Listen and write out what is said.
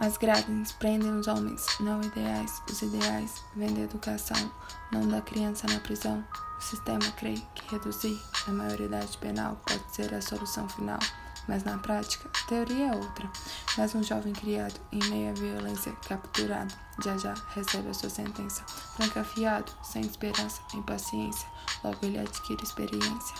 As grades prendem os homens, não ideais. Os ideais vêm da educação, não da criança na prisão. O sistema crê que reduzir a maioridade penal pode ser a solução final, mas na prática, a teoria é outra. Mas um jovem criado em meio à violência, capturado, já já recebe a sua sentença. Trancafiado, sem esperança, impaciência, paciência, logo ele adquire experiência.